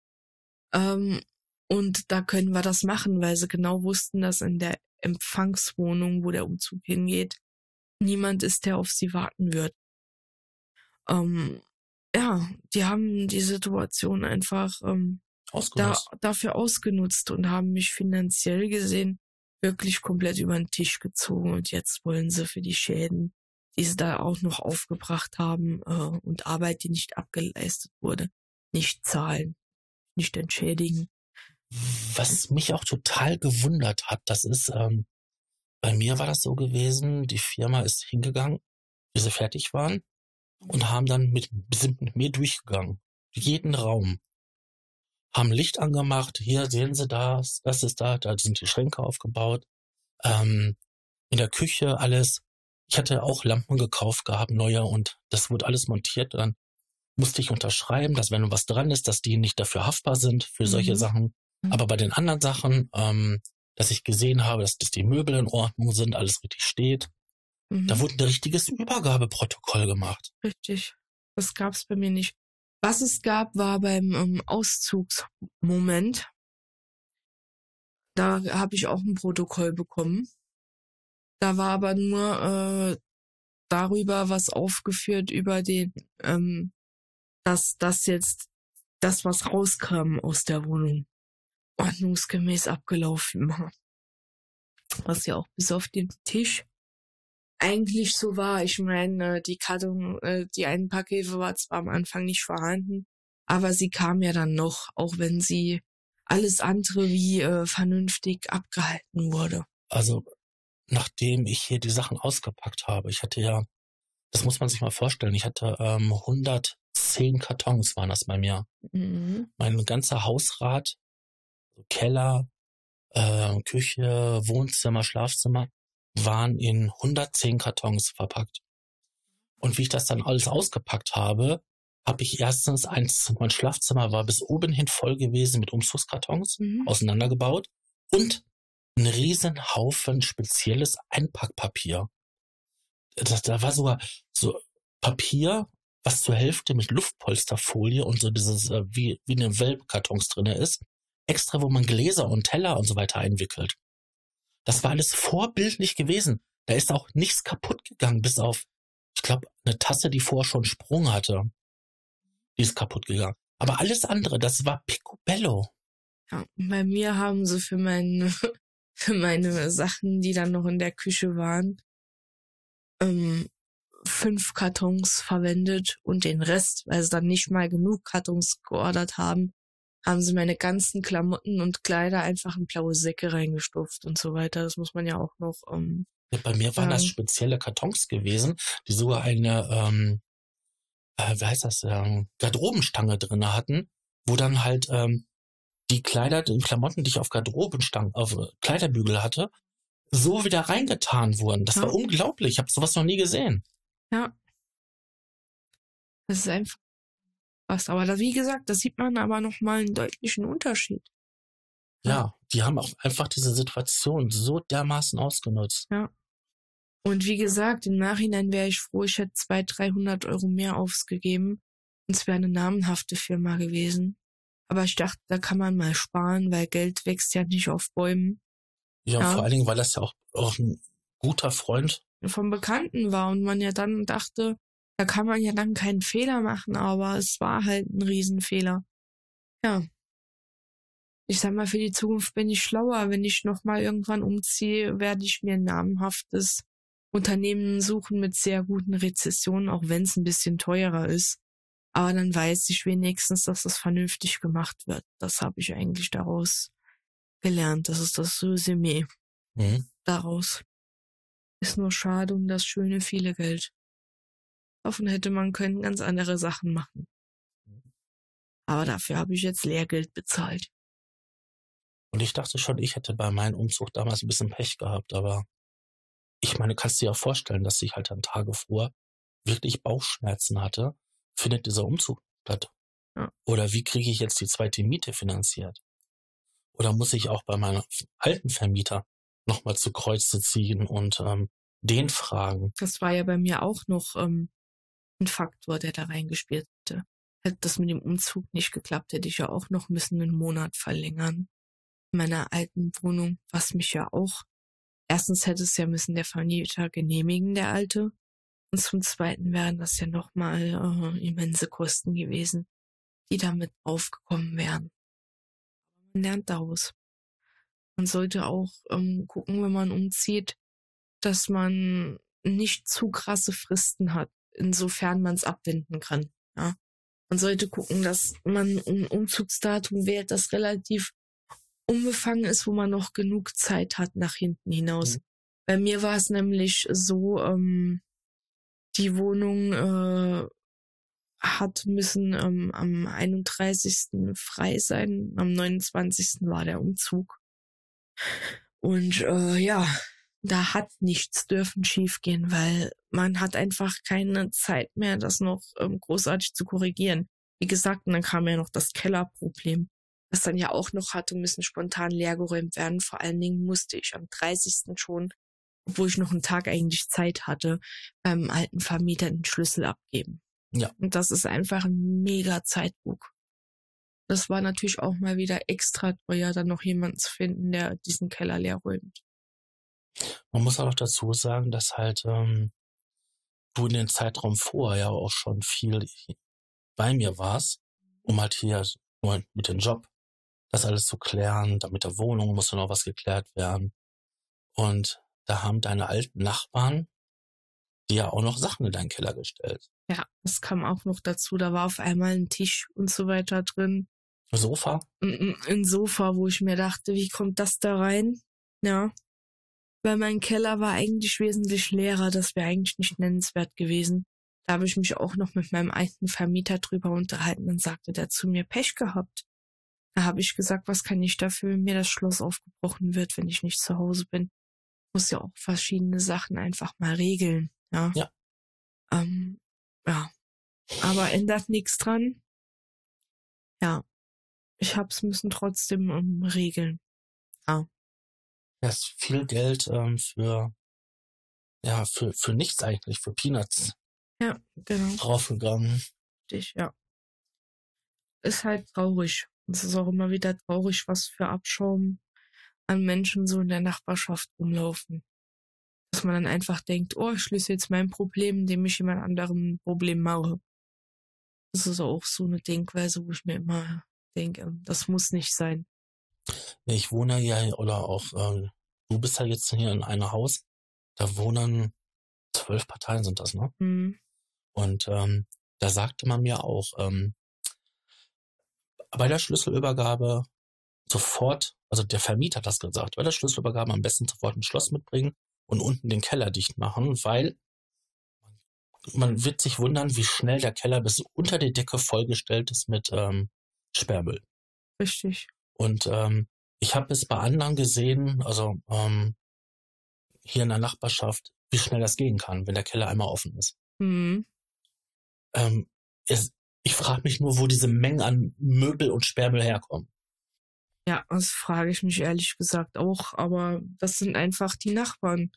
Ähm, und da können wir das machen, weil sie genau wussten, dass in der Empfangswohnung, wo der Umzug hingeht, niemand ist, der auf sie warten wird. Ähm, ja, die haben die Situation einfach ähm, da, dafür ausgenutzt und haben mich finanziell gesehen wirklich komplett über den Tisch gezogen. Und jetzt wollen sie für die Schäden, die sie da auch noch aufgebracht haben äh, und Arbeit, die nicht abgeleistet wurde, nicht zahlen, nicht entschädigen. Was mich auch total gewundert hat, das ist, ähm, bei mir war das so gewesen, die Firma ist hingegangen, bis sie fertig waren und haben dann mit, sind mit mir durchgegangen. Jeden Raum. Haben Licht angemacht, hier sehen Sie das, das ist da, da sind die Schränke aufgebaut. Ähm, in der Küche alles. Ich hatte auch Lampen gekauft gehabt, neue, und das wurde alles montiert. Dann musste ich unterschreiben, dass wenn was dran ist, dass die nicht dafür haftbar sind für solche mhm. Sachen. Mhm. Aber bei den anderen Sachen, ähm, dass ich gesehen habe, dass, dass die Möbel in Ordnung sind, alles richtig steht, mhm. da wurde ein richtiges Übergabeprotokoll gemacht. Richtig. Das gab es bei mir nicht. Was es gab, war beim ähm, Auszugsmoment. Da habe ich auch ein Protokoll bekommen. Da war aber nur äh, darüber was aufgeführt über den, ähm, dass das jetzt das, was rauskam aus der Wohnung ordnungsgemäß abgelaufen war. Was ja auch bis auf den Tisch eigentlich so war. Ich meine, die Karton, äh, die Einpackhilfe war zwar am Anfang nicht vorhanden, aber sie kam ja dann noch, auch wenn sie alles andere wie äh, vernünftig abgehalten wurde. Also, nachdem ich hier die Sachen ausgepackt habe, ich hatte ja, das muss man sich mal vorstellen, ich hatte ähm, 110 110 Kartons waren das bei mir. Mhm. Mein ganzer Hausrat, Keller, äh, Küche, Wohnzimmer, Schlafzimmer waren in 110 Kartons verpackt. Und wie ich das dann alles ausgepackt habe, habe ich erstens eins, mein Schlafzimmer war bis oben hin voll gewesen mit Umzugskartons, Mhm. auseinandergebaut und ein riesen Haufen spezielles Einpackpapier. Das, da war sogar so Papier, was zur Hälfte mit Luftpolsterfolie und so dieses, äh, wie, wie in den Wellkartons drinne ist, extra, wo man Gläser und Teller und so weiter einwickelt. Das war alles vorbildlich gewesen. Da ist auch nichts kaputt gegangen, bis auf, ich glaube, eine Tasse, die vorher schon Sprung hatte. Die ist kaputt gegangen. Aber alles andere, das war picobello. Ja, bei mir haben sie für meine, für meine Sachen, die dann noch in der Küche waren, ähm, fünf Kartons verwendet und den Rest, weil sie dann nicht mal genug Kartons geordert haben, haben sie meine ganzen Klamotten und Kleider einfach in blaue Säcke reingestopft und so weiter. Das muss man ja auch noch, ähm, Ja, bei mir waren das Ähm. spezielle Kartons gewesen, die sogar eine, ähm, äh, wie heißt das, ähm, Garderobenstange drinne hatten, wo dann halt ähm, die Kleider, die Klamotten, die ich auf Garderobenstangen, auf äh, Kleiderbügel hatte, so wieder reingetan wurden. Das Ja. war unglaublich. Ich habe sowas noch nie gesehen. ja. Das ist einfach was. Aber da, wie gesagt, da sieht man aber noch mal einen deutlichen Unterschied. Ja, die haben auch einfach diese Situation so dermaßen ausgenutzt. Und wie gesagt, im Nachhinein wäre ich froh, ich hätte 200, 300 Euro mehr ausgegeben. Und es wäre eine namenhafte Firma gewesen. Aber ich dachte, da kann man mal sparen, weil Geld wächst ja nicht auf Bäumen. Ja, Ja. vor allen Dingen, weil das ja auch, auch ein guter Freund Vom Bekannten war und man ja dann dachte, da kann man ja dann keinen Fehler machen, aber es war halt ein Riesenfehler. Ja. Ich sag mal, für die Zukunft bin ich schlauer. Wenn ich nochmal irgendwann umziehe, werde ich mir ein namenhaftes Unternehmen suchen mit sehr guten Rezessionen, auch wenn es ein bisschen teurer ist. Aber dann weiß ich wenigstens, dass das vernünftig gemacht wird. Das habe ich eigentlich daraus gelernt. Das ist das Resümee Mhm. daraus. Ist nur schade um das schöne viele Geld. Davon hätte man können ganz andere Sachen machen. Aber dafür habe ich jetzt Lehrgeld bezahlt. Und ich dachte schon, ich hätte bei meinem Umzug damals ein bisschen Pech gehabt, aber ich meine, kannst dir ja vorstellen, dass ich halt dann Tage vor wirklich Bauchschmerzen hatte, findet dieser Umzug statt? Ja. Oder wie kriege ich jetzt die zweite Miete finanziert? Oder muss ich auch bei meinem alten Vermieter nochmal zu Kreuze ziehen und ähm, den fragen? Das war ja bei mir auch noch ähm, ein Faktor, der da reingespielt hätte. Hätte das mit dem Umzug nicht geklappt, hätte ich ja auch noch müssen einen Monat verlängern. In meiner alten Wohnung, was mich ja auch, erstens hätte es ja müssen der Vermieter genehmigen, der alte. Und zum zweiten wären das ja nochmal äh, immense Kosten gewesen, die damit aufgekommen wären. Man lernt daraus. Man sollte auch ähm, gucken, wenn man umzieht, dass man nicht zu krasse Fristen hat, insofern man es abwenden kann. Ja. Man sollte gucken, dass man ein Umzugsdatum wählt, das relativ unbefangen ist, wo man noch genug Zeit hat nach hinten hinaus. Mhm. Bei mir war es nämlich so, ähm, die Wohnung äh, hat müssen ähm, am 31. frei sein, am 29. war der Umzug. Und äh, ja, da hat nichts dürfen schiefgehen, weil man hat einfach keine Zeit mehr, das noch ähm, großartig zu korrigieren. Wie gesagt, und dann kam ja noch das Kellerproblem, das dann ja auch noch hatte, müssen spontan leergeräumt werden. Vor allen Dingen musste ich am 30. schon, obwohl ich noch einen Tag eigentlich Zeit hatte, beim alten Vermieter den Schlüssel abgeben. Ja. Und das ist einfach ein mega Zeitdruck. Das war natürlich auch mal wieder extra teuer, dann noch jemanden zu finden, der diesen Keller leer räumt. Man muss auch noch dazu sagen, dass halt ähm, du in den Zeitraum vorher ja auch schon viel bei mir warst, um halt hier nur mit dem Job das alles zu klären. Da mit der Wohnung musste noch was geklärt werden. Und da haben deine alten Nachbarn dir ja auch noch Sachen in deinen Keller gestellt. Ja, das kam auch noch dazu. Da war auf einmal ein Tisch und so weiter drin. Sofa? Ein, ein Sofa, wo ich mir dachte, wie kommt das da rein? Ja. Weil mein Keller war eigentlich wesentlich leerer. Das wäre eigentlich nicht nennenswert gewesen. Da habe ich mich auch noch mit meinem alten Vermieter drüber unterhalten. Dann sagte der zu mir, Pech gehabt. Da habe ich gesagt, was kann ich dafür, wenn mir das Schloss aufgebrochen wird, wenn ich nicht zu Hause bin. Muss ja auch verschiedene Sachen einfach mal regeln. Ja. Ja. Ähm, ja. Aber ändert nichts dran. Ja. Ich hab's müssen trotzdem um, regeln. Ja. Das ist viel Geld ähm, für ja, für, für nichts eigentlich, für Peanuts Ja, genau. draufgegangen. Richtig, ja. Ist halt traurig. Es ist auch immer wieder traurig, was für Abschaum an Menschen so in der Nachbarschaft rumlaufen. Dass man dann einfach denkt, oh, ich löse jetzt mein Problem, indem ich jemand anderem ein Problem mache. Das ist auch so eine Denkweise, wo ich mir immer denke, das muss nicht sein. Ich wohne ja, oder auch, ähm, du bist ja jetzt hier in einem Haus, da wohnen zwölf Parteien sind das, ne? Hm. Und ähm, da sagte man mir auch, ähm, bei der Schlüsselübergabe sofort, also der Vermieter hat das gesagt, bei der Schlüsselübergabe am besten sofort ein Schloss mitbringen und unten den Keller dicht machen, weil man wird sich wundern, wie schnell der Keller bis unter die Decke vollgestellt ist mit ähm, Sperrmüll. Richtig. Und ähm, ich habe es bei anderen gesehen, also ähm, hier in der Nachbarschaft, wie schnell das gehen kann, wenn der Keller einmal offen ist. Hm. Ähm, es, ich frage mich nur, wo diese Mengen an Möbel und Sperrmüll herkommen. Ja, das frage ich mich ehrlich gesagt auch, aber das sind einfach die Nachbarn.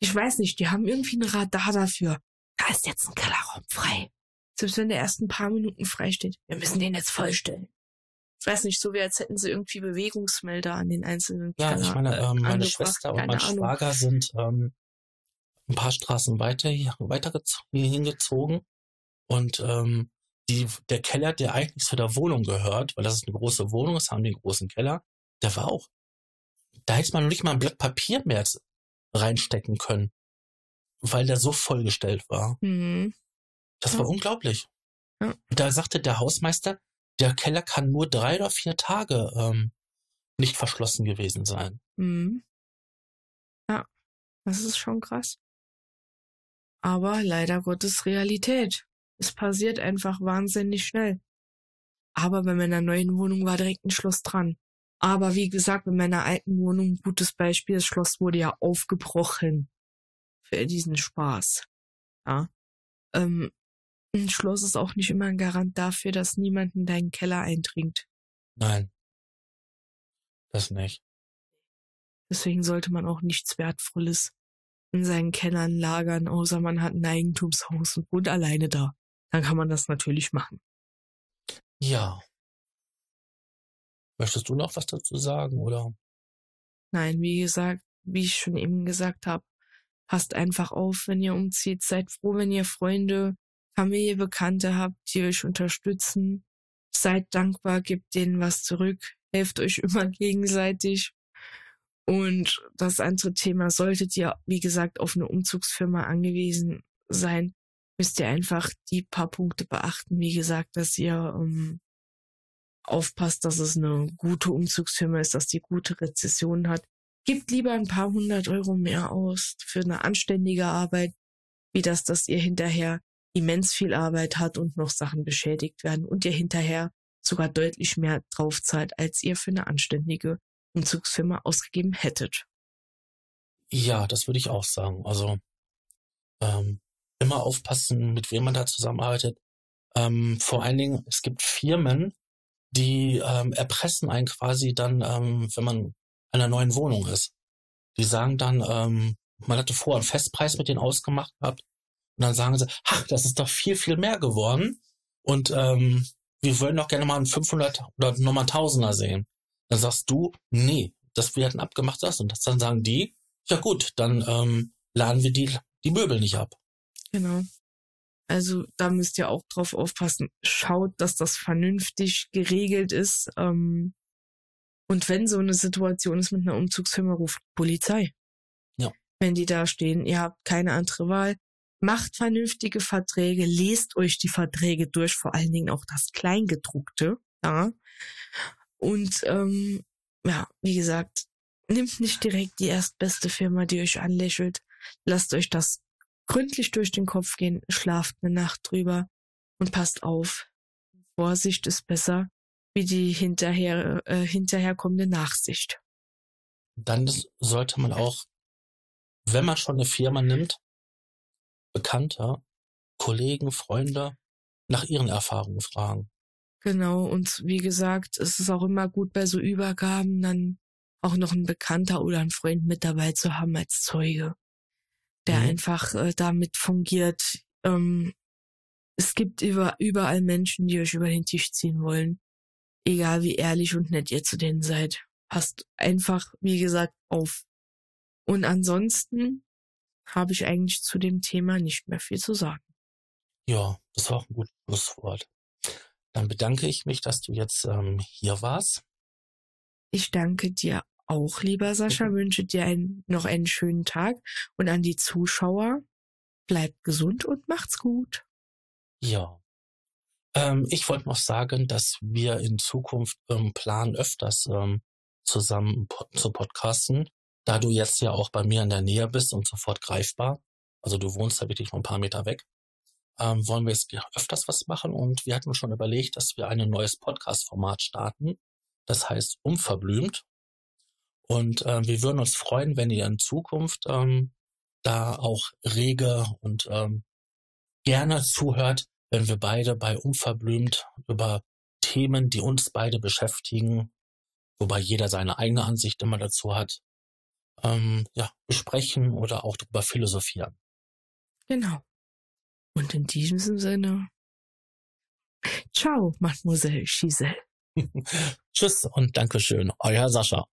Ich weiß nicht, die haben irgendwie ein Radar dafür. Da ist jetzt ein Kellerraum frei. Selbst wenn der erst ein paar Minuten frei steht. Wir müssen den jetzt vollstellen. Ich weiß nicht, so wie als hätten sie irgendwie Bewegungsmelder an den einzelnen Ja, Keller, ich meine, äh, ähm, meine. Schwester und mein. Schwager sind ähm, ein paar Straßen weiter hier, weiter hier hingezogen und ähm, die, der Keller, der eigentlich zu der Wohnung gehört, weil das ist eine große Wohnung, das haben die einen großen Keller, der war auch. Da hätte man noch nicht mal ein Blatt Papier mehr reinstecken können, weil der so vollgestellt war. Mhm. Das Ja. war unglaublich. Ja. Da sagte der Hausmeister, der Keller kann nur drei oder vier Tage ähm, nicht verschlossen gewesen sein. Mhm. Ja, das ist schon krass. Aber leider Gottes Realität. Es passiert einfach wahnsinnig schnell. Aber bei meiner neuen Wohnung war direkt ein Schloss dran. Aber wie gesagt, bei meiner alten Wohnung, gutes Beispiel, das Schloss wurde ja aufgebrochen. Für diesen Spaß. Ja. Ähm, ein Schloss ist auch nicht immer ein Garant dafür, dass niemand in deinen Keller eindringt. Nein. Das nicht. Deswegen sollte man auch nichts Wertvolles in seinen Kellern lagern, außer man hat ein Eigentumshaus und wohnt alleine da. Dann kann man das natürlich machen. Ja. Möchtest du noch was dazu sagen, oder? Nein, wie gesagt, wie ich schon eben gesagt habe, passt einfach auf, wenn ihr umzieht. Seid froh, wenn ihr Freunde, Familie, Bekannte habt, die euch unterstützen. Seid dankbar, gebt denen was zurück, helft euch immer gegenseitig. Und das andere Thema, solltet ihr, wie gesagt, auf eine Umzugsfirma angewiesen sein, müsst ihr einfach die paar Punkte beachten. Wie gesagt, dass ihr ähm, aufpasst, dass es eine gute Umzugsfirma ist, dass die gute Rezession hat. Gebt lieber ein paar hundert Euro mehr aus für eine anständige Arbeit, wie das, dass ihr hinterher immens viel Arbeit hat und noch Sachen beschädigt werden und ihr hinterher sogar deutlich mehr drauf zahlt, als ihr für eine anständige Umzugsfirma ausgegeben hättet. Ja, das würde ich auch sagen. Also ähm, immer aufpassen, mit wem man da zusammenarbeitet. Ähm, vor allen Dingen, es gibt Firmen, die ähm, erpressen einen quasi dann, ähm, wenn man in einer neuen Wohnung ist. Die sagen dann, ähm, man hatte vorher einen Festpreis mit denen ausgemacht gehabt und dann sagen sie, ach, das ist doch viel, viel mehr geworden und ähm, wir wollen doch gerne mal einen 500 oder nochmal einen Tausender sehen. Dann sagst du, nee, das wir hatten abgemacht das und das. Dann sagen die, ja gut, dann ähm, laden wir die, die Möbel nicht ab. Genau. Also da müsst ihr auch drauf aufpassen. Schaut, dass das vernünftig geregelt ist. Ähm, und wenn so eine Situation ist mit einer Umzugsfirma, ruft Polizei. Ja. Wenn die da stehen, ihr habt keine andere Wahl. Macht vernünftige Verträge, lest euch die Verträge durch, vor allen Dingen auch das Kleingedruckte. Ja. Und ähm, ja, wie gesagt, nimmt nicht direkt die erstbeste Firma, die euch anlächelt. Lasst euch das gründlich durch den Kopf gehen, schlaft eine Nacht drüber und passt auf. Vorsicht ist besser wie die hinterher, äh, hinterherkommende Nachsicht. Dann sollte man auch, wenn man schon eine Firma nimmt, Bekannte, Kollegen, Freunde nach ihren Erfahrungen fragen. Genau, und wie gesagt, es ist auch immer gut bei so Übergaben dann auch noch ein Bekannter oder ein Freund mit dabei zu haben als Zeuge, der mhm. einfach äh, damit fungiert. Ähm, es gibt über, überall Menschen, die euch über den Tisch ziehen wollen egal wie ehrlich und nett ihr zu denen seid. Passt einfach, wie gesagt, auf. Und ansonsten habe ich eigentlich zu dem Thema nicht mehr viel zu sagen. Ja, das war auch ein gutes Schlusswort. Dann bedanke ich mich, dass du jetzt ähm, hier warst. Ich danke dir auch, lieber Sascha, mhm. wünsche dir ein, noch einen schönen Tag und an die Zuschauer, bleibt gesund und macht's gut. Ja, ähm, ich wollte noch sagen, dass wir in Zukunft ähm, planen, öfters ähm, zusammen po zu podcasten, da du jetzt ja auch bei mir in der Nähe bist und sofort greifbar. Also du wohnst da wirklich noch ein paar Meter weg. Ähm, wollen wir jetzt öfters was machen und wir hatten schon überlegt, dass wir ein neues Podcast-Format starten. Das heißt Unverblümt. Und äh, wir würden uns freuen, wenn ihr in Zukunft ähm, da auch rege und ähm, gerne zuhört, wenn wir beide bei Unverblümt über Themen, die uns beide beschäftigen, wobei jeder seine eigene Ansicht immer dazu hat, ähm, ja, besprechen oder auch darüber philosophieren. Genau. Und in diesem Sinne, ciao, Mademoiselle Giselle. Tschüss und Dankeschön, euer Sascha.